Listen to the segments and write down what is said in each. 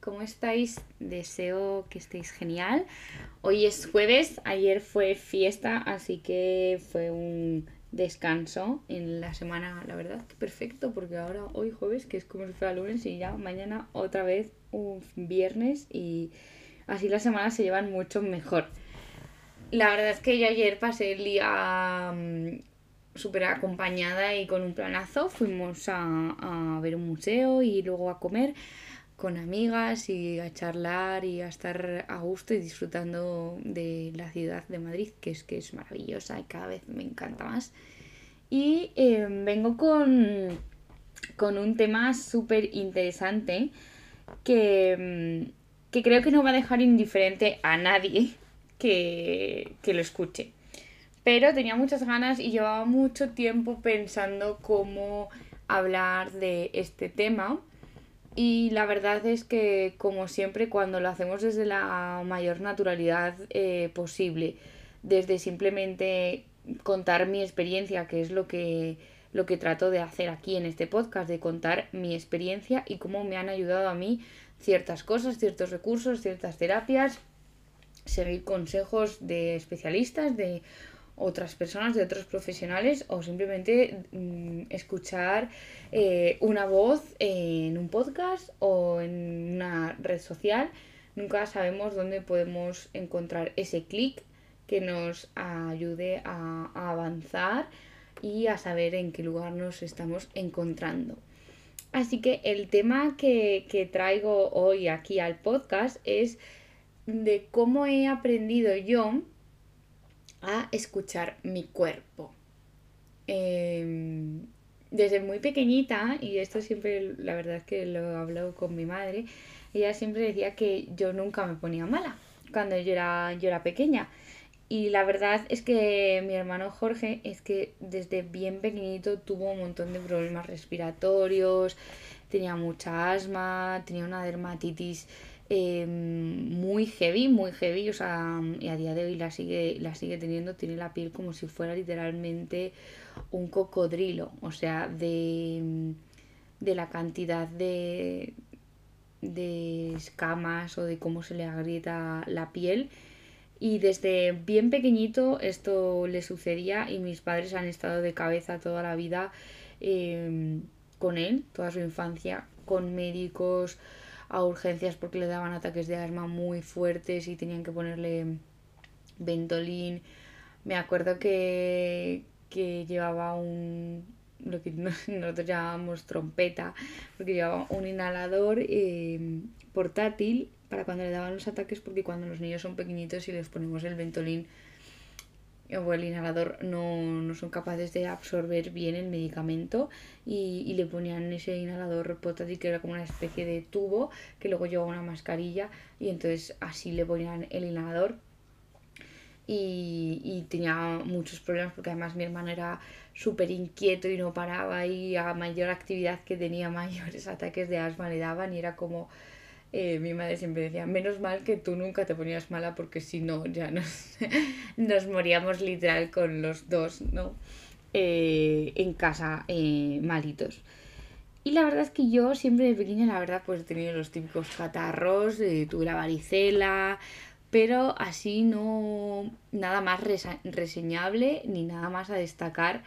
¿cómo estáis? Deseo que estéis genial. Hoy es jueves, ayer fue fiesta, así que fue un descanso en la semana, la verdad perfecto, porque ahora hoy jueves, que es como si fuera lunes, y ya mañana otra vez un viernes, y así las semanas se llevan mucho mejor. La verdad es que yo ayer pasé el día mm, súper acompañada y con un planazo. Fuimos a, ver un museo y luego a comer con amigas y a charlar y a estar a gusto y disfrutando de la ciudad de Madrid, que es que es maravillosa y cada vez me encanta más. Y eh, vengo con, con un tema súper interesante que, mm, que creo que no va a dejar indiferente a nadie que, que lo escuche. Pero tenía muchas ganas y llevaba mucho tiempo pensando cómo hablar de este tema. Y la verdad es que, como siempre, cuando lo hacemos desde la mayor naturalidad eh, posible, desde simplemente contar mi experiencia, que es lo que, lo que trato de hacer aquí en este podcast, de contar mi experiencia y cómo me han ayudado a mí ciertas cosas, ciertos recursos, ciertas terapias, seguir consejos de especialistas, de otras personas, de otros profesionales o simplemente mm, escuchar eh, una voz en un podcast o en una red social. Nunca sabemos dónde podemos encontrar ese clic que nos ayude a, avanzar y a saber en qué lugar nos estamos encontrando. Así que el tema que, que traigo hoy aquí al podcast es de cómo he aprendido yo a escuchar mi cuerpo. Em, desde muy pequeñita, y esto siempre, la verdad es que lo hablo con mi madre, ella siempre decía que yo nunca me ponía mala cuando yo era, yo era pequeña. Y la verdad es que mi hermano Jorge es que desde bien pequeñito tuvo un montón de problemas respiratorios, tenía mucha asma, tenía una dermatitis Em, muy heavy, muy heavy, o sea, y a día de hoy la sigue, la sigue teniendo, tiene la piel como si fuera literalmente un cocodrilo, o sea, de, de la cantidad de, de escamas o de cómo se le agrieta la piel. Y desde bien pequeñito esto le sucedía y mis padres han estado de cabeza toda la vida em, con él, toda su infancia, con médicos, a urgencias porque le daban ataques de asma muy fuertes y tenían que ponerle Ventolin. Me acuerdo que, que llevaba un lo que nosotros llamábamos trompeta, porque llevaba un inhalador eh, portátil para cuando le daban los ataques, porque cuando los niños son pequeñitos y les ponemos el Ventolin el inhalador no, son capaces de absorber bien el medicamento y, le ponían ese inhalador portátil que era como una especie de tubo que luego llevaba una mascarilla y entonces así le ponían el inhalador. Y, y tenía muchos problemas porque además mi hermano era súper inquieto y no paraba y a mayor actividad que tenía mayores ataques de asma le daban y era como eh, mi madre siempre decía, menos mal que tú nunca te ponías mala porque si no ya nos, nos moríamos literal con los dos, ¿no? Eh, en casa eh, malitos. Y la verdad es que yo siempre de pequeña, la verdad, pues he tenido los típicos catarros, tuve la varicela, pero así no nada más reseñable ni nada más a destacar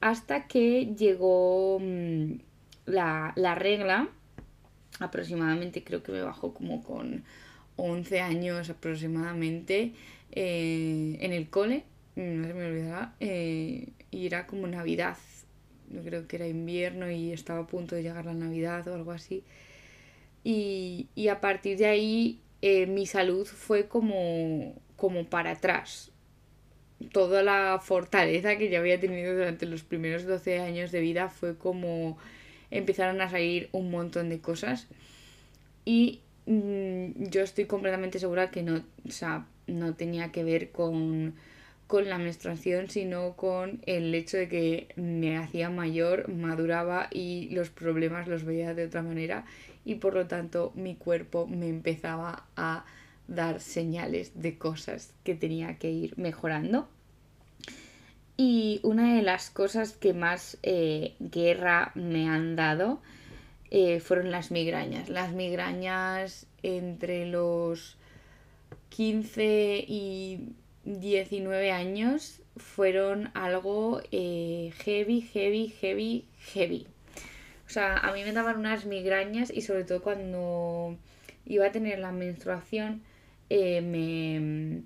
hasta que llegó mm, la, la regla aproximadamente creo que me bajó como con 11 años aproximadamente eh, en el cole, no se me olvidará, eh, y era como Navidad, yo creo que era invierno y estaba a punto de llegar la Navidad o algo así. Y, a partir de ahí eh, mi salud fue como, como para atrás. Toda la fortaleza que yo había tenido durante los primeros 12 años de vida fue como empezaron a salir un montón de cosas y mm, yo estoy completamente segura que no, no tenía que ver con, con la menstruación, sino con el hecho de que me hacía mayor, maduraba y los problemas los veía de otra manera y por lo tanto mi cuerpo me empezaba a dar señales de cosas que tenía que ir mejorando. Y una de las cosas que más eh, guerra me han dado eh, fueron las migrañas. Las migrañas entre los 15 y 19 años fueron algo eh, heavy, heavy, heavy, heavy. O sea, a mí me daban unas migrañas y sobre todo cuando iba a tener la menstruación me,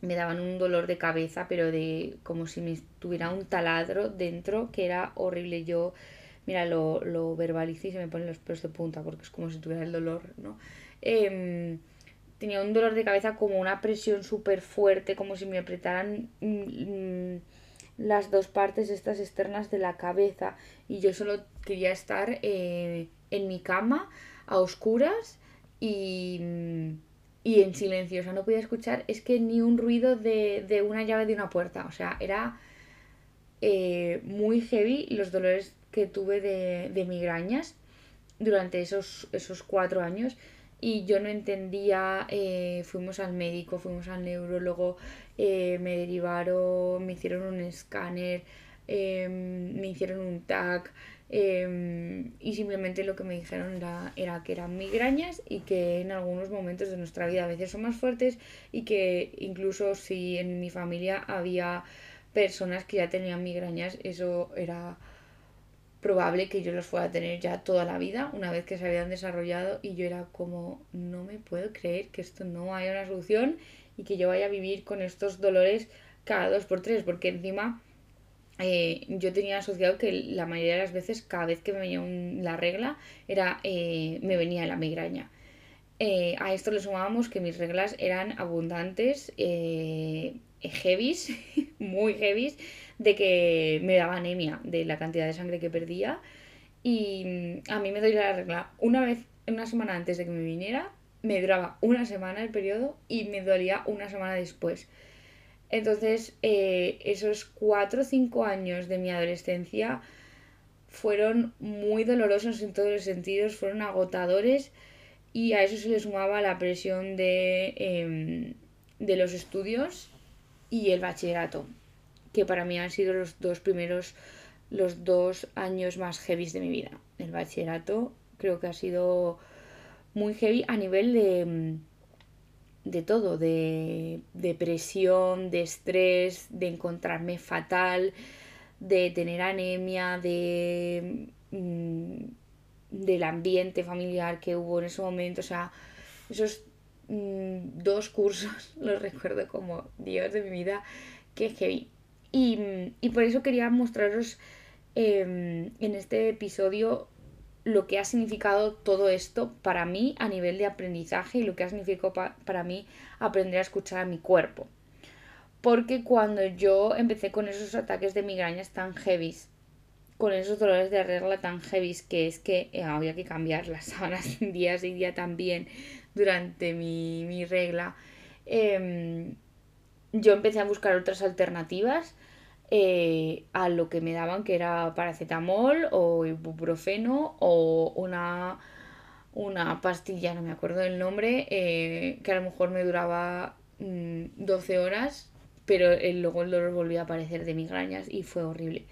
me daban un dolor de cabeza, pero de como si me tuviera un taladro dentro, que era horrible. Yo, mira, lo, lo verbalicé y se me ponen los pelos de punta, porque es como si tuviera el dolor, ¿no? Em, tenía un dolor de cabeza como una presión súper fuerte, como si me apretaran mm, mm, las dos partes estas externas de la cabeza. Y yo solo quería estar eh, en mi cama, a oscuras y, y, en silencio. O sea, no podía escuchar, es que ni un ruido de, de una llave de una puerta. O sea, era eh, muy heavy los dolores que tuve de, de migrañas durante esos, esos cuatro años y yo no entendía, eh, fuimos al médico, fuimos al neurólogo, eh, me derivaron, me hicieron un escáner, em, me hicieron un TAC em, y simplemente lo que me dijeron era, era, que eran migrañas y que en algunos momentos de nuestra vida a veces son más fuertes y que incluso si en mi familia había personas que ya tenían migrañas, eso era probable que yo los fuera a tener ya toda la vida, una vez que se habían desarrollado, y yo era como, no me puedo creer que esto no haya una solución y que yo vaya a vivir con estos dolores cada dos por tres, porque encima eh, yo tenía asociado que la mayoría de las veces, cada vez que me venía la regla, era, eh, me venía la migraña. Eh, a esto le sumábamos que mis reglas eran abundantes, heavies, muy heavies, de que me daba anemia de la cantidad de sangre que perdía. Y mm, a mí me doy la regla una vez, una semana antes de que me viniera, me duraba una semana el periodo y me dolía una semana después. Entonces, eh, esos cuatro o cinco años de mi adolescencia fueron muy dolorosos en todos los sentidos, fueron agotadores y a eso se le sumaba la presión de, em, de los estudios y el bachillerato que para mí han sido los dos primeros, los dos años más heavy de mi vida. El bachillerato creo que ha sido muy heavy a nivel de, de todo, de depresión, de estrés, de encontrarme fatal, de tener anemia, de mm, del ambiente familiar que hubo en ese momento, o sea, esos mm, dos cursos los recuerdo como Dios de mi vida, que heavy. Y, por eso quería mostraros em, en este episodio lo que ha significado todo esto para mí a nivel de aprendizaje y lo que ha significado para mí aprender a escuchar a mi cuerpo. Porque cuando yo empecé con esos ataques de migrañas tan heavies, con esos dolores de regla tan heavies, que es que eh, había que cambiar las sábanas día y día también durante mi, regla, em, yo empecé a buscar otras alternativas eh, a lo que me daban, que era paracetamol o ibuprofeno o una, una pastilla, no me acuerdo del nombre, eh, que a lo mejor me duraba 12 mm, horas, pero luego el dolor volvía a aparecer de migrañas y fue horrible.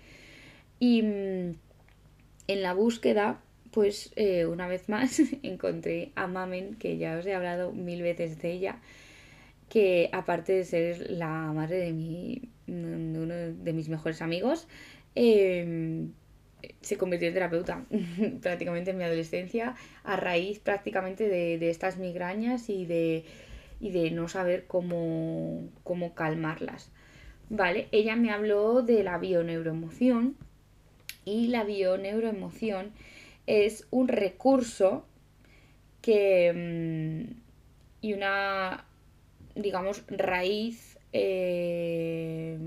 Y mm, en la búsqueda, pues eh, una vez más encontré a Mamen, que ya os he hablado mil veces de ella, que aparte de ser la madre de, mi, uno de mis mejores amigos, em, se convirtió en terapeuta prácticamente en mi adolescencia a raíz prácticamente de, estas migrañas y de, y de no saber cómo, cómo calmarlas. Vale, ella me habló de la bioneuroemoción y la bioneuroemoción es un recurso que mm, y una digamos, raíz eh,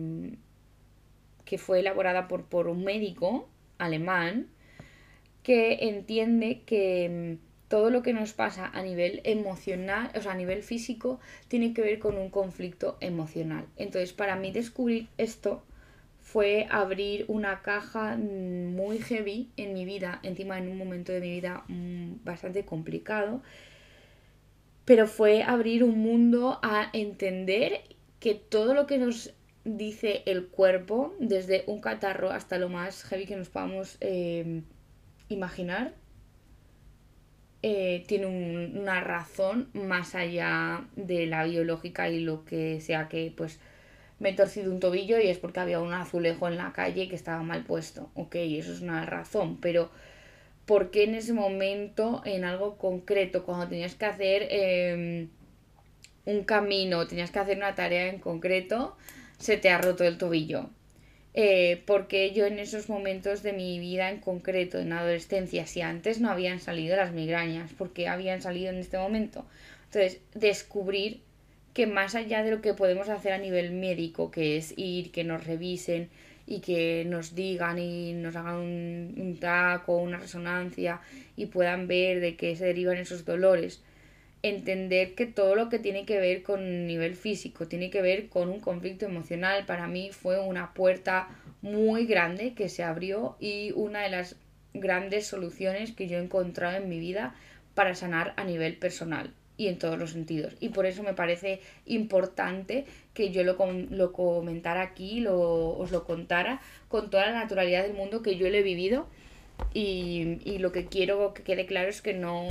que fue elaborada por, por un médico alemán que entiende que mm, todo lo que nos pasa a nivel emocional, o sea, a nivel físico, tiene que ver con un conflicto emocional. Entonces, para mí descubrir esto fue abrir una caja muy heavy en mi vida, encima en un momento de mi vida mm, bastante complicado, pero fue abrir un mundo a entender que todo lo que nos dice el cuerpo, desde un catarro hasta lo más heavy que nos podamos eh, imaginar, eh, tiene una razón más allá de la biológica y lo que sea que pues me he torcido un tobillo y es porque había un azulejo en la calle que estaba mal puesto. Ok, eso es una razón, pero ¿por qué en ese momento, en algo concreto, cuando tenías que hacer em, un camino, tenías que hacer una tarea en concreto, se te ha roto el tobillo? Eh, porque yo en esos momentos de mi vida en concreto, en adolescencia, si antes no habían salido las migrañas, porque habían salido en este momento. Entonces, descubrir que más allá de lo que podemos hacer a nivel médico, que es ir, que nos revisen y que nos digan y nos hagan un, un taco, una resonancia y puedan ver de qué se derivan esos dolores, entender que todo lo que tiene que ver con nivel físico, tiene que ver con un conflicto emocional, para mí fue una puerta muy grande que se abrió y una de las grandes soluciones que yo he encontrado en mi vida para sanar a nivel personal y en todos los sentidos. Y por eso me parece importante que yo lo, lo comentara aquí, lo, os lo contara con toda la naturalidad del mundo que yo lo he vivido. Y, y lo que quiero que quede claro es que no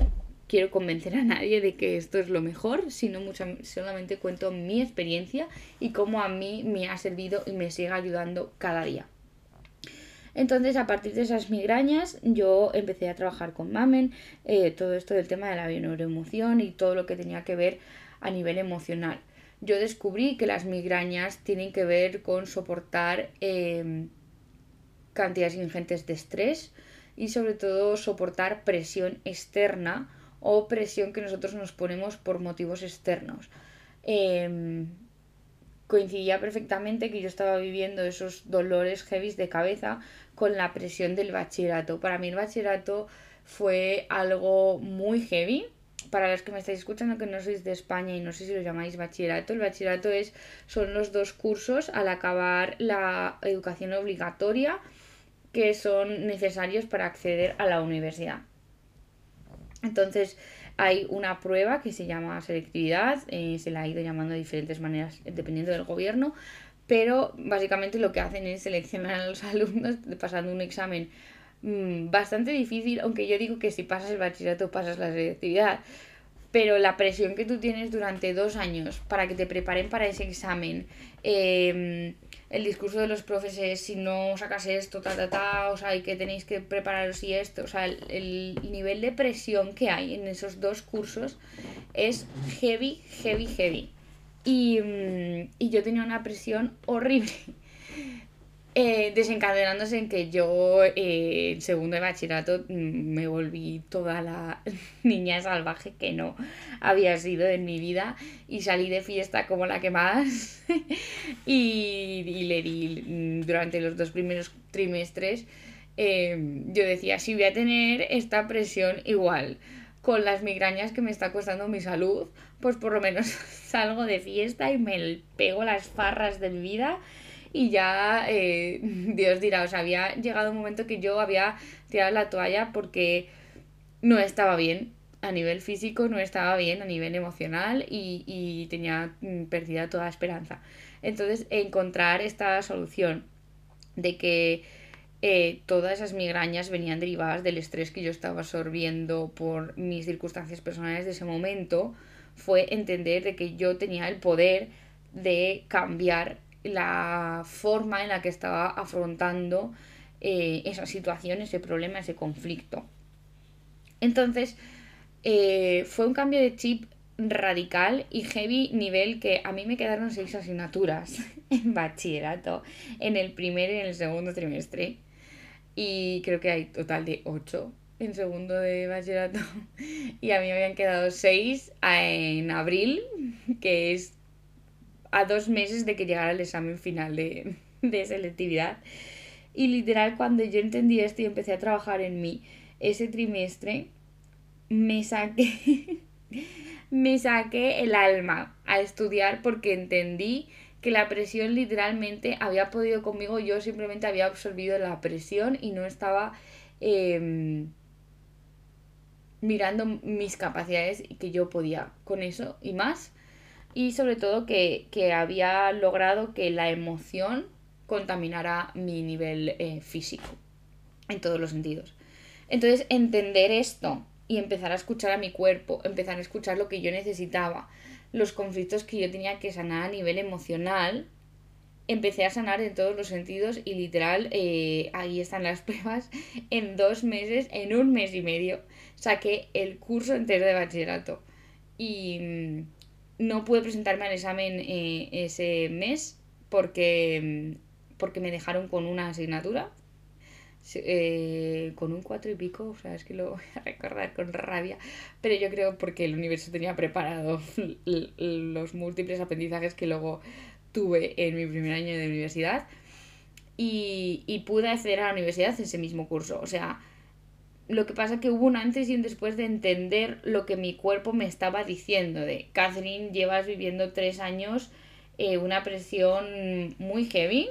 quiero convencer a nadie de que esto es lo mejor, sino mucho, solamente cuento mi experiencia y cómo a mí me ha servido y me sigue ayudando cada día. Entonces, a partir de esas migrañas, yo empecé a trabajar con Mamen, eh, todo esto del tema de la neuroemoción y todo lo que tenía que ver a nivel emocional. Yo descubrí que las migrañas tienen que ver con soportar em, cantidades ingentes de estrés y sobre todo soportar presión externa o presión que nosotros nos ponemos por motivos externos. Em, coincidía perfectamente que yo estaba viviendo esos dolores heavy de cabeza con la presión del bachillerato. Para mí el bachillerato fue algo muy heavy. Para los que me estáis escuchando que no sois de España y no sé si lo llamáis bachillerato, el bachillerato es, son los dos cursos al acabar la educación obligatoria que son necesarios para acceder a la universidad. Entonces hay una prueba que se llama selectividad, eh, se la ha ido llamando de diferentes maneras dependiendo del gobierno, pero básicamente lo que hacen es seleccionar a los alumnos pasando un examen mm, bastante difícil, aunque yo digo que si pasas el bachillerato pasas la selectividad, pero la presión que tú tienes durante dos años para que te preparen para ese examen, eh, el discurso de los profes si no sacas esto, ta, ta, ta, o sea, hay que tenéis que prepararos y esto, o sea, el, nivel de presión que hay en esos dos cursos es heavy, heavy, heavy. Y, mm, y yo tenía una presión horrible eh, desencadenándose en que yo eh, segundo de bachillerato mm, me volví toda la niña salvaje que no había sido en mi vida y salí de fiesta como la que más. Y, le di mm, durante los dos primeros trimestres em, yo decía si voy a tener esta presión igual con las migrañas que me está costando mi salud pues por lo menos salgo de fiesta y me pego las farras de mi vida y ya eh, Dios dirá, o sea, había llegado un momento que yo había tirado la toalla porque no estaba bien a nivel físico, no estaba bien a nivel emocional y, y tenía mm, perdida toda esperanza. Entonces, encontrar esta solución de que eh, todas esas migrañas venían derivadas del estrés que yo estaba absorbiendo por mis circunstancias personales de ese momento, fue entender de que yo tenía el poder de cambiar la forma en la que estaba afrontando eh, esa situación, ese problema, ese conflicto. Entonces, eh, fue un cambio de chip radical y heavy nivel que a mí me quedaron seis asignaturas en bachillerato, en el primer y en el segundo trimestre. Y creo que hay total de ocho en segundo de bachillerato. Y a mí me habían quedado seis en abril, que es a dos meses de que llegara el examen final de, de selectividad. Y literal, cuando yo entendí esto y empecé a trabajar en mí ese trimestre, me saqué, me saqué el alma a estudiar porque entendí que la presión literalmente había podido conmigo, yo simplemente había absorbido la presión y no estaba em, mirando mis capacidades y que yo podía con eso y más y sobre todo que, había logrado que la emoción contaminara mi nivel eh, físico en todos los sentidos. Entonces, entender esto y empezar a escuchar a mi cuerpo, empezar a escuchar lo que yo necesitaba, los conflictos que yo tenía que sanar a nivel emocional, empecé a sanar en todos los sentidos y literal, eh, ahí están las pruebas, en dos meses, en un mes y medio, saqué el curso entero de bachillerato. Y mm, no pude presentarme al examen eh, ese mes porque, mm, porque me dejaron con una asignatura. Eh, con un cuatro y pico, o sea, es que lo voy a recordar con rabia, pero yo creo porque el universo tenía preparado los múltiples aprendizajes que luego tuve en mi primer año de universidad. Y, y pude acceder a la universidad ese mismo curso, o sea, lo que pasa que hubo un antes y un después de entender lo que mi cuerpo me estaba diciendo de Catherine, llevas viviendo tres años eh, una presión muy heavy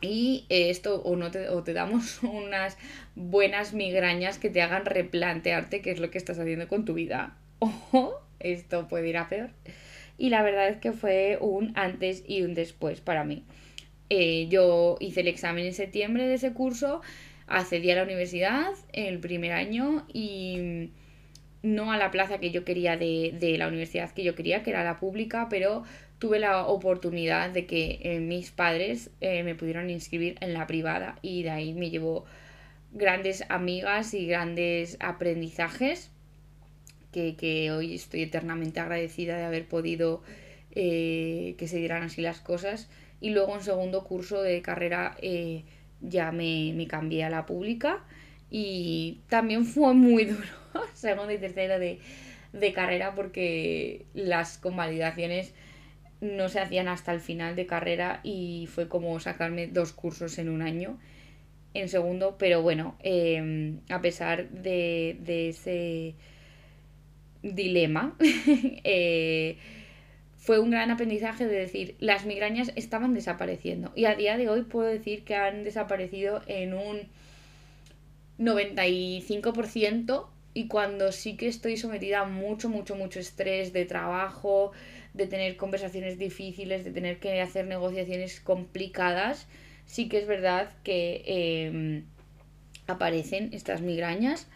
y esto o, no te, o te damos unas buenas migrañas que te hagan replantearte qué es lo que estás haciendo con tu vida. O esto puede ir a peor. Y la verdad es que fue un antes y un después para mí. Eh, yo hice el examen en septiembre de ese curso, accedí a la universidad el primer año y no a la plaza que yo quería de, de la universidad que yo quería, que era la pública, pero tuve la oportunidad de que eh, mis padres eh, me pudieron inscribir en la privada y de ahí me llevó grandes amigas y grandes aprendizajes que, hoy estoy eternamente agradecida de haber podido eh, que se dieran así las cosas. Y luego en segundo curso de carrera ya me, me, cambié a la pública y también fue muy duro segundo y tercero de, de carrera porque las convalidaciones no se hacían hasta el final de carrera y fue como sacarme dos cursos en un año en segundo, pero bueno, em, a pesar de, ese dilema, eh, fue un gran aprendizaje de decir, las migrañas estaban desapareciendo. Y a día de hoy puedo decir que han desaparecido en un 95% y cuando sí que estoy sometida a mucho, mucho, mucho estrés de trabajo, de tener conversaciones difíciles, de tener que hacer negociaciones complicadas, sí que es verdad que em, aparecen estas migrañas,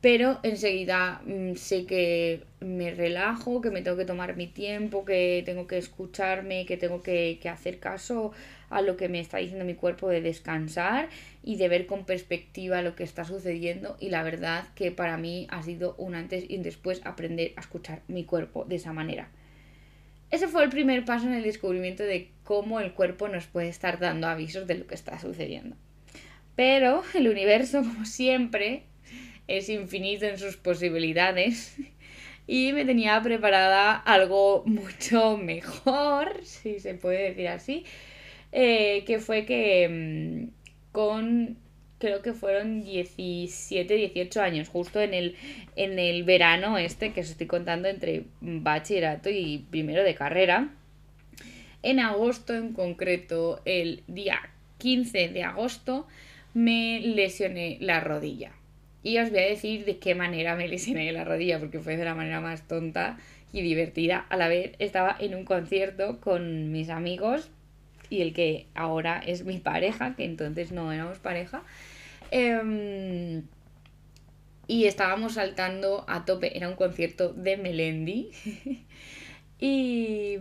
pero enseguida mm, sé que me relajo, que me tengo que tomar mi tiempo, que tengo que escucharme, que tengo que, que hacer caso a lo que me está diciendo mi cuerpo de descansar y de ver con perspectiva lo que está sucediendo y la verdad que para mí ha sido un antes y un después aprender a escuchar mi cuerpo de esa manera. Ese fue el primer paso en el descubrimiento de cómo el cuerpo nos puede estar dando avisos de lo que está sucediendo. Pero el universo, como siempre, es infinito en sus posibilidades y me tenía preparada algo mucho mejor, si se puede decir así, eh, que fue que mm, con creo que fueron 17, 18 años, justo en el, en el verano este que os estoy contando entre bachillerato y primero de carrera. En agosto en concreto, el día 15 de agosto, me lesioné la rodilla. Y os voy a decir de qué manera me lesioné la rodilla, porque fue de la manera más tonta y divertida. A la vez estaba en un concierto con mis amigos y el que ahora es mi pareja, que entonces no éramos pareja. Em, y estábamos saltando a tope, era un concierto de Melendi. y,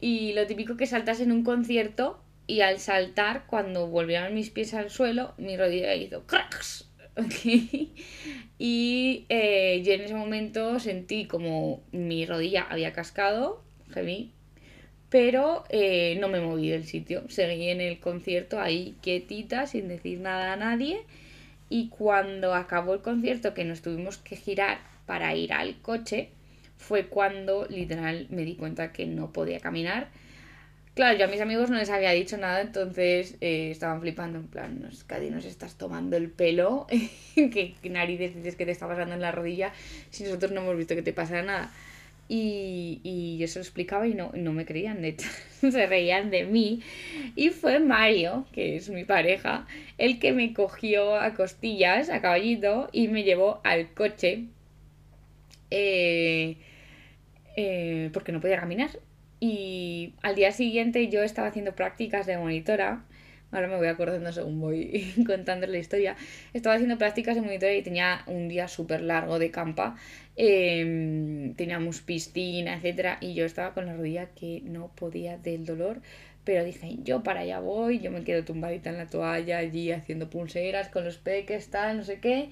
y lo típico que saltas en un concierto y al saltar, cuando volvieron mis pies al suelo, mi rodilla hizo cracks. y eh, yo en ese momento sentí como mi rodilla había cascado, heavy, pero eh, no me moví del sitio. Seguí en el concierto ahí quietita, sin decir nada a nadie. Y cuando acabó el concierto, que nos tuvimos que girar para ir al coche, fue cuando literal me di cuenta que no podía caminar. Claro, yo a mis amigos no les había dicho nada, entonces eh, estaban flipando, en plan, nos, Cadi, nos estás tomando el pelo, ¿qué narices dices que te está pasando en la rodilla si nosotros no hemos visto que te pasa nada? Y, y yo se lo explicaba y no, no me creían, de se reían de mí. Y fue Mario, que es mi pareja, el que me cogió a costillas, a caballito, y me llevó al coche. Eh, eh, porque no podía caminar. Y al día siguiente yo estaba haciendo prácticas de monitora. Ahora me voy acordando según voy contando la historia, estaba haciendo prácticas en monitoría y tenía un día súper largo de campa, em, teníamos piscina, etcétera, y yo estaba con la rodilla que no podía del dolor, pero dije, yo para allá voy, yo me quedo tumbadita en la toalla allí haciendo pulseras con los peques, tal, no sé qué.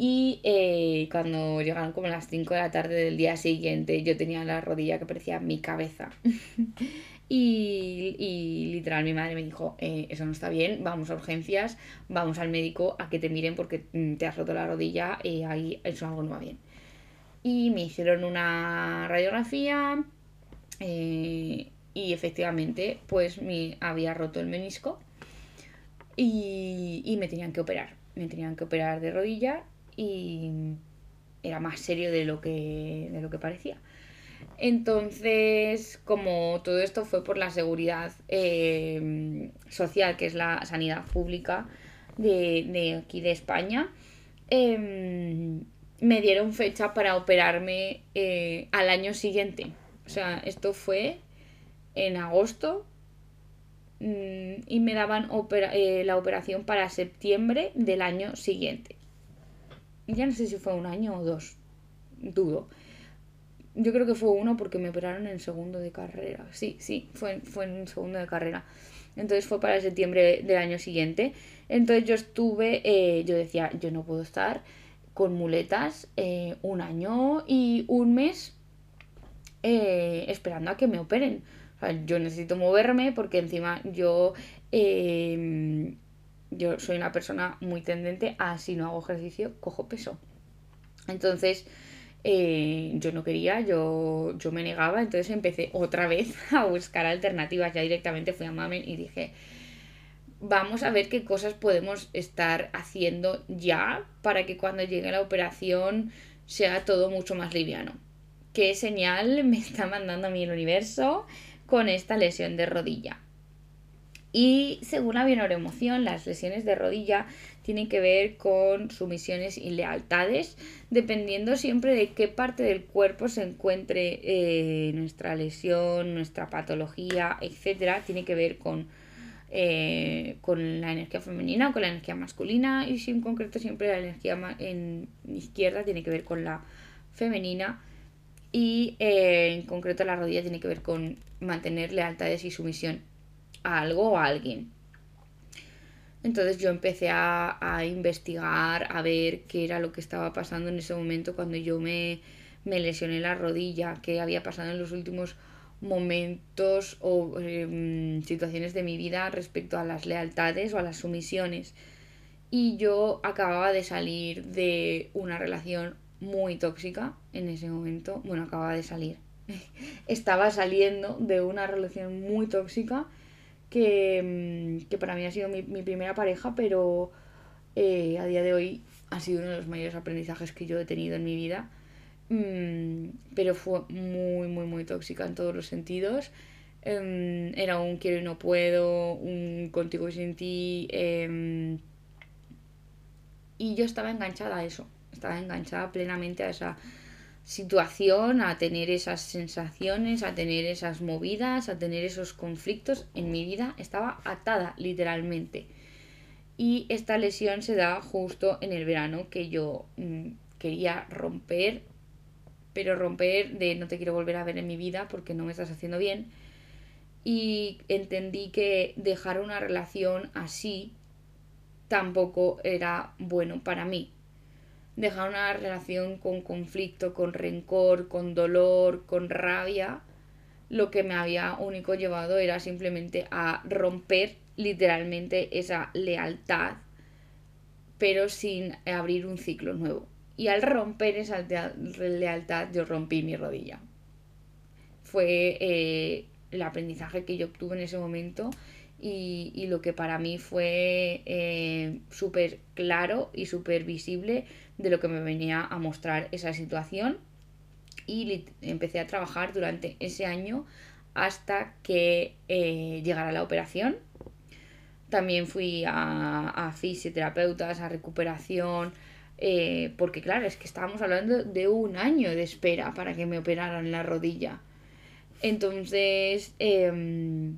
Y eh, cuando llegaron como las 5 de la tarde del día siguiente, yo tenía la rodilla que parecía mi cabeza. y, y, literal mi madre me dijo, eh, eso no está bien, vamos a urgencias, vamos al médico a que te miren porque mm, te has roto la rodilla y ahí eso algo no va bien. Y me hicieron una radiografía eh, y efectivamente pues me había roto el menisco y, y me tenían que operar. Me tenían que operar de rodilla y era más serio de lo que, de lo que parecía. Entonces, como todo esto fue por la seguridad eh, social, que es la sanidad pública de, aquí de España, em, me dieron fecha para operarme eh, al año siguiente. O sea, esto fue en agosto mm, y me daban eh, la operación para septiembre del año siguiente ya no sé si fue un año o dos, dudo. Yo creo que fue uno porque me operaron en segundo de carrera. Sí, sí, fue, fue en segundo de carrera. Entonces fue para septiembre del año siguiente. Entonces yo estuve, eh, yo decía, yo no puedo estar con muletas eh, un año y un mes eh, esperando a que me operen. O sea, yo necesito moverme porque encima yo yo soy una persona muy tendente a si no hago ejercicio, cojo peso. Entonces, eh, yo no quería, yo, yo me negaba, entonces empecé otra vez a buscar alternativas. Ya directamente fui a Mamen y dije, vamos a ver qué cosas podemos estar haciendo ya para que cuando llegue la operación sea todo mucho más liviano. ¿Qué señal me está mandando a mí el universo con esta lesión de rodilla? Y según la bioneuroemoción, las lesiones de rodilla tienen que ver con sumisiones y lealtades, dependiendo siempre de qué parte del cuerpo se encuentre eh, nuestra lesión, nuestra patología, etcétera. Tiene que ver con, eh, con la energía femenina o con la energía masculina, y si en concreto siempre la energía en izquierda tiene que ver con la femenina. Y eh, en concreto la rodilla tiene que ver con mantener lealtades y sumisión a algo o a alguien. Entonces yo empecé a, investigar, a ver qué era lo que estaba pasando en ese momento cuando yo me, me lesioné la rodilla, qué había pasado en los últimos momentos o em, situaciones de mi vida respecto a las lealtades o a las sumisiones. Y yo acababa de salir de una relación muy tóxica en ese momento. Bueno, acababa de salir. Estaba saliendo de una relación muy tóxica que, mm, que para mí ha sido mi, primera pareja, pero eh, a día de hoy ha sido uno de los mayores aprendizajes que yo he tenido en mi vida. Mm, pero fue muy, muy, muy tóxica en todos los sentidos. Em, era un quiero y no puedo, un contigo y sin ti. Em, y yo estaba enganchada a eso. Estaba enganchada plenamente a esa situación, a tener esas sensaciones, a tener esas movidas, a tener esos conflictos. En mi vida estaba atada literalmente. Y esta lesión se da justo en el verano que yo mm, quería romper, pero romper de no te quiero volver a ver en mi vida porque no me estás haciendo bien. Y entendí que dejar una relación así tampoco era bueno para mí dejar una relación con conflicto, con rencor, con dolor, con rabia, lo que me había único llevado era simplemente a romper literalmente esa lealtad, pero sin abrir un ciclo nuevo. Y al romper esa lealtad yo rompí mi rodilla. Fue eh, el aprendizaje que yo obtuve en ese momento y, lo que para mí fue eh, súper claro y súper visible de lo que me venía a mostrar esa situación y empecé a trabajar durante ese año hasta que eh, llegara la operación. También fui a, fisioterapeutas, a recuperación, eh, porque claro, es que estábamos hablando de un año de espera para que me operaran la rodilla. Entonces, em,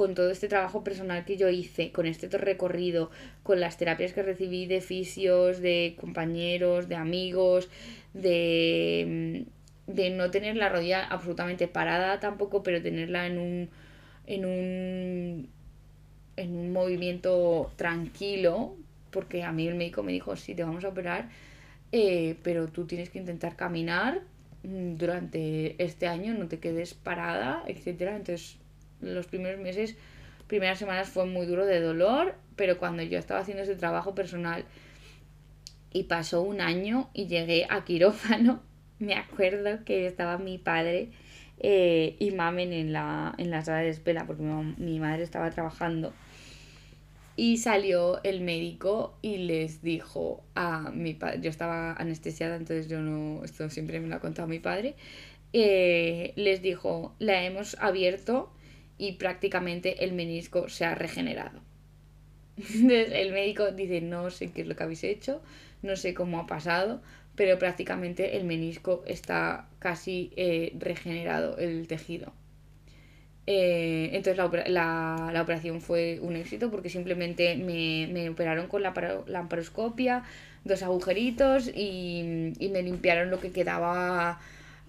con todo este trabajo personal que yo hice, con este recorrido, con las terapias que recibí de fisios, de compañeros, de amigos, de, mm, de no tener la rodilla absolutamente parada tampoco, pero tenerla en un, en un, en un movimiento tranquilo, porque a mí el médico me dijo, sí, te vamos a operar, eh, pero tú tienes que intentar caminar mm, durante este año, no te quedes parada, etcétera. Entonces, los primeros meses, primeras semanas fue muy duro de dolor, pero cuando yo estaba haciendo ese trabajo personal y pasó un año y llegué a quirófano, me acuerdo que estaba mi padre eh, y mamen en la, en la sala de espera porque mi madre estaba trabajando. Y salió el médico y les dijo a mi padre, yo estaba anestesiada, entonces yo no, esto siempre me lo ha contado mi padre, eh, les dijo, la hemos abierto y prácticamente el menisco se ha regenerado. Entonces el médico dice, no sé qué es lo que habéis hecho, no sé cómo ha pasado, pero prácticamente el menisco está casi eh, regenerado, el tejido. Eh, entonces la, la, operación fue un éxito porque simplemente me, me operaron con la lamparoscopia, dos agujeritos y, y, me limpiaron lo que quedaba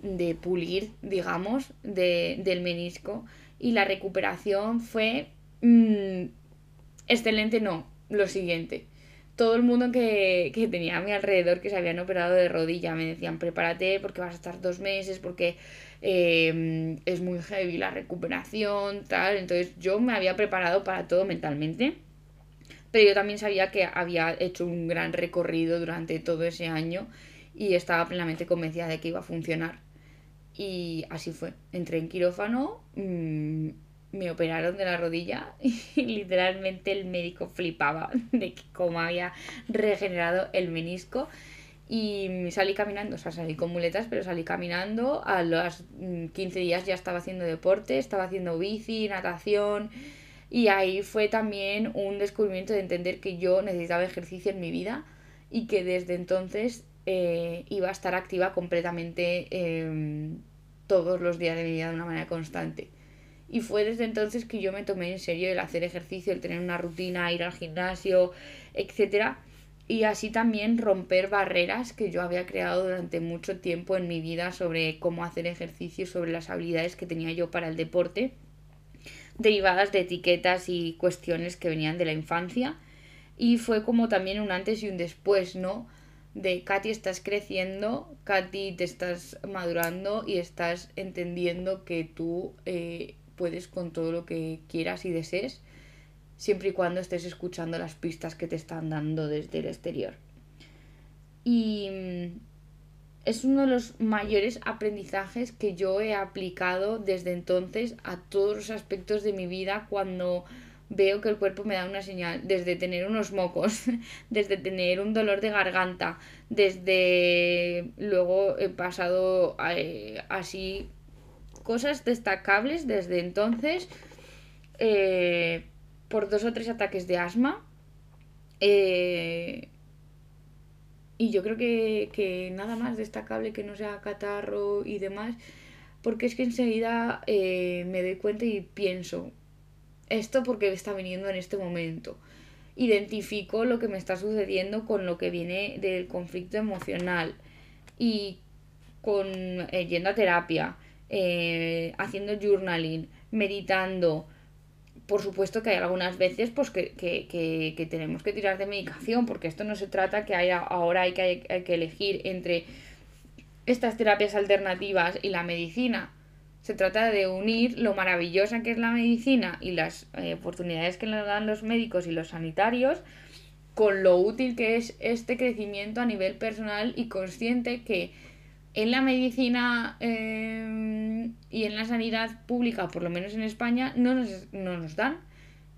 de pulir, digamos, de, del menisco. Y la recuperación fue mm, excelente, no, lo siguiente. Todo el mundo que, que tenía a mi alrededor que se habían operado de rodilla me decían prepárate porque vas a estar dos meses, porque Em, es muy heavy la recuperación, tal. Entonces yo me había preparado para todo mentalmente. Pero yo también sabía que había hecho un gran recorrido durante todo ese año y estaba plenamente convencida de que iba a funcionar. Y así fue. Entré en quirófano, mm, me operaron de la rodilla y literalmente el médico flipaba de cómo había regenerado el menisco y salí caminando, o sea, salí con muletas, pero salí caminando. A los 15 mm, días ya estaba haciendo deporte, estaba haciendo bici, natación. Y ahí fue también un descubrimiento de entender que yo necesitaba ejercicio en mi vida y que desde entonces eh, iba a estar activa completamente em, todos los días de mi vida de una manera constante. Y fue desde entonces que yo me tomé en serio el hacer ejercicio, el tener una rutina, ir al gimnasio, etcétera y así también romper barreras que yo había creado durante mucho tiempo en mi vida sobre cómo hacer ejercicio, sobre las habilidades que tenía yo para el deporte, derivadas de etiquetas y cuestiones que venían de la infancia. Y fue como también un antes y un después, ¿no? De Katy estás creciendo, Katy te estás madurando y estás entendiendo que tú eh, puedes con todo lo que quieras y desees siempre y cuando estés escuchando las pistas que te están dando desde el exterior. Y mm, es uno de los mayores aprendizajes que yo he aplicado desde entonces a todos los aspectos de mi vida cuando veo que el cuerpo me da una señal, desde tener unos mocos, desde tener un dolor de garganta, desde luego he pasado eh, así cosas destacables desde entonces. Eh, por dos o tres ataques de asma. Eh, y yo creo que, nada más destacable que no sea catarro y demás, porque es que enseguida eh, me doy cuenta y pienso, esto porque está viniendo en este momento. Identifico lo que me está sucediendo con lo que viene del conflicto emocional y con eh, yendo a terapia, haciendo journaling, meditando, por supuesto que hay algunas veces pues que, que, que, que, tenemos que tirar de medicación, porque esto no se trata que haya, ahora hay que, hay que elegir entre estas terapias alternativas y la medicina. Se trata de unir lo maravillosa que es la medicina y las eh, oportunidades que nos dan los médicos y los sanitarios con lo útil que es este crecimiento a nivel personal y consciente que en la medicina em, y en la sanidad pública, por lo menos en España, no nos, no nos dan.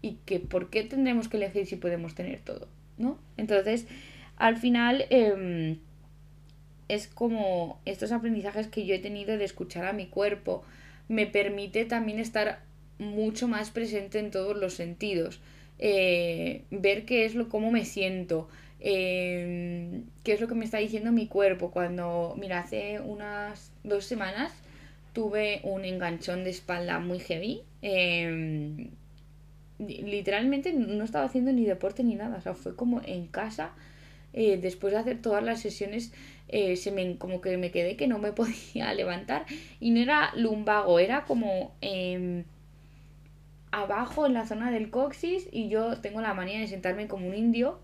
Y que por qué tendremos que elegir si podemos tener todo, ¿no? Entonces, al final, em, es como estos aprendizajes que yo he tenido de escuchar a mi cuerpo, me permite también estar mucho más presente en todos los sentidos. Eh, ver qué es lo, cómo me siento, eh, qué es lo que me está diciendo mi cuerpo. Cuando, mira, hace unas dos semanas tuve un enganchón de espalda muy heavy. Em, literalmente no estaba haciendo ni deporte ni nada, o sea, fue como en casa, eh, después de hacer todas las sesiones, eh, se me, como que me quedé que no me podía levantar y no era lumbago, era como em, abajo en la zona del coxis y yo tengo la manía de sentarme como un indio,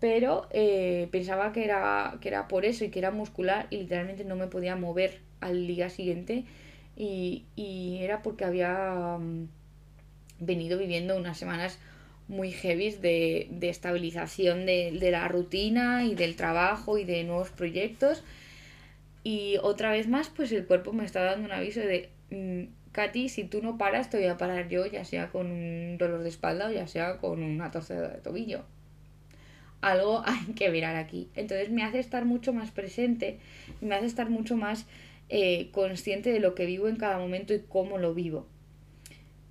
pero eh, pensaba que era, que era por eso y que era muscular y literalmente no me podía mover al día siguiente y, y era porque había mm, venido viviendo unas semanas muy heavy de, de estabilización de, de, la rutina y del trabajo y de nuevos proyectos. Y otra vez más, pues el cuerpo me está dando un aviso de, mm, Katy, si tú no paras, te voy a parar yo, ya sea con un dolor de espalda o ya sea con una torcedura de tobillo. Algo hay que mirar aquí. Entonces me hace estar mucho más presente, me hace estar mucho más eh, consciente de lo que vivo en cada momento y cómo lo vivo.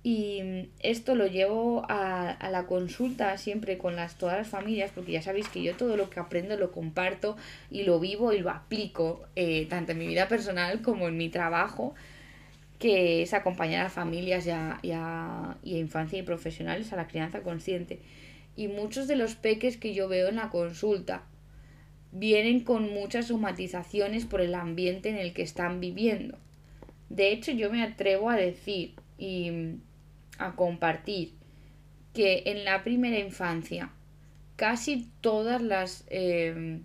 Y esto lo llevo a, a, la consulta siempre con las, todas las familias, porque ya sabéis que yo todo lo que aprendo lo comparto y lo vivo y lo aplico, eh, tanto en mi vida personal como en mi trabajo, que es acompañar a familias y a, y a, y a infancia y profesionales a la crianza consciente. Y muchos de los peques que yo veo en la consulta vienen con muchas somatizaciones por el ambiente en el que están viviendo. De hecho, yo me atrevo a decir y a compartir que en la primera infancia casi todas las eh,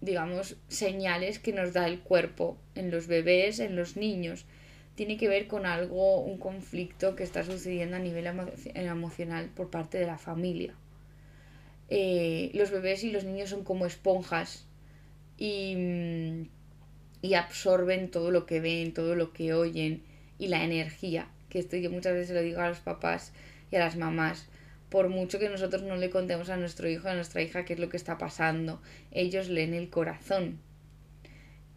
digamos señales que nos da el cuerpo en los bebés, en los niños, tiene que ver con algo, un conflicto que está sucediendo a nivel emocional por parte de la familia. Eh, los bebés y los niños son como esponjas y, mm, y absorben todo lo que ven, todo lo que oyen y la energía que esto yo muchas veces lo digo a los papás y a las mamás, por mucho que nosotros no le contemos a nuestro hijo a nuestra hija qué es lo que está pasando, ellos leen el corazón.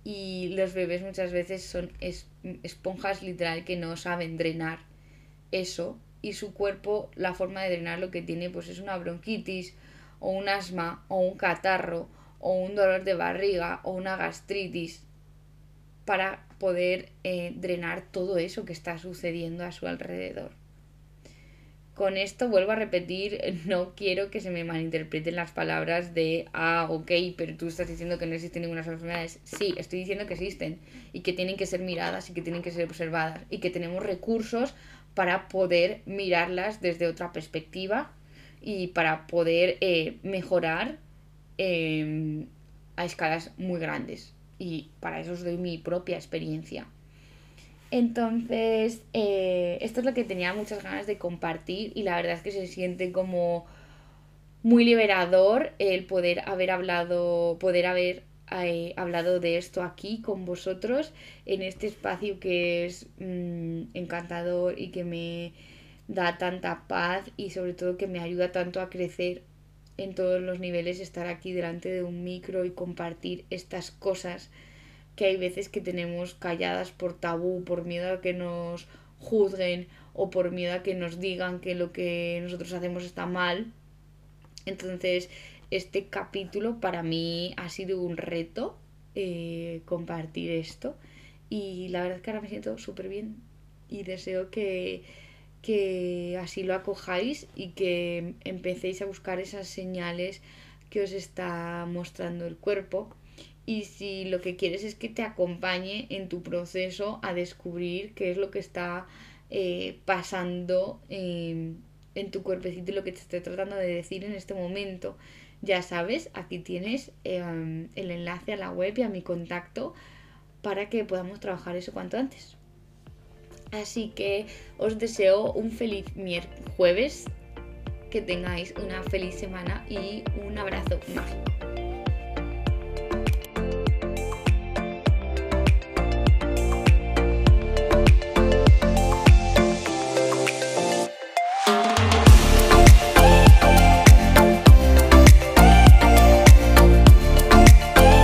Y los bebés muchas veces son esponjas literal que no saben drenar eso y su cuerpo, la forma de drenar lo que tiene pues es una bronquitis o un asma o un catarro o un dolor de barriga o una gastritis para poder eh, drenar todo eso que está sucediendo a su alrededor. Con esto vuelvo a repetir, no quiero que se me malinterpreten las palabras de, ah, ok, pero tú estás diciendo que no existen ninguna enfermedades. Sí, estoy diciendo que existen y que tienen que ser miradas y que tienen que ser observadas y que tenemos recursos para poder mirarlas desde otra perspectiva y para poder eh, mejorar eh, a escalas muy grandes y para eso os doy mi propia experiencia. Entonces, eh, esto es lo que tenía muchas ganas de compartir y la verdad es que se siente como muy liberador el poder haber hablado, poder haber eh, hablado de esto aquí con vosotros en este espacio que es mm, encantador y que me da tanta paz y sobre todo que me ayuda tanto a crecer en todos los niveles estar aquí delante de un micro y compartir estas cosas que hay veces que tenemos calladas por tabú, por miedo a que nos juzguen o por miedo a que nos digan que lo que nosotros hacemos está mal. Entonces, este capítulo para mí ha sido un reto eh, compartir esto y la verdad es que ahora me siento súper bien y deseo que que así lo acojáis y que empecéis a buscar esas señales que os está mostrando el cuerpo y si lo que quieres es que te acompañe en tu proceso a descubrir qué es lo que está eh, pasando en tu cuerpecito y lo que te estoy tratando de decir en este momento, ya sabes, aquí tienes em, el enlace a la web y a mi contacto para que podamos trabajar eso cuanto antes. Así que os deseo un feliz jueves, que tengáis una feliz semana y un abrazo mágico.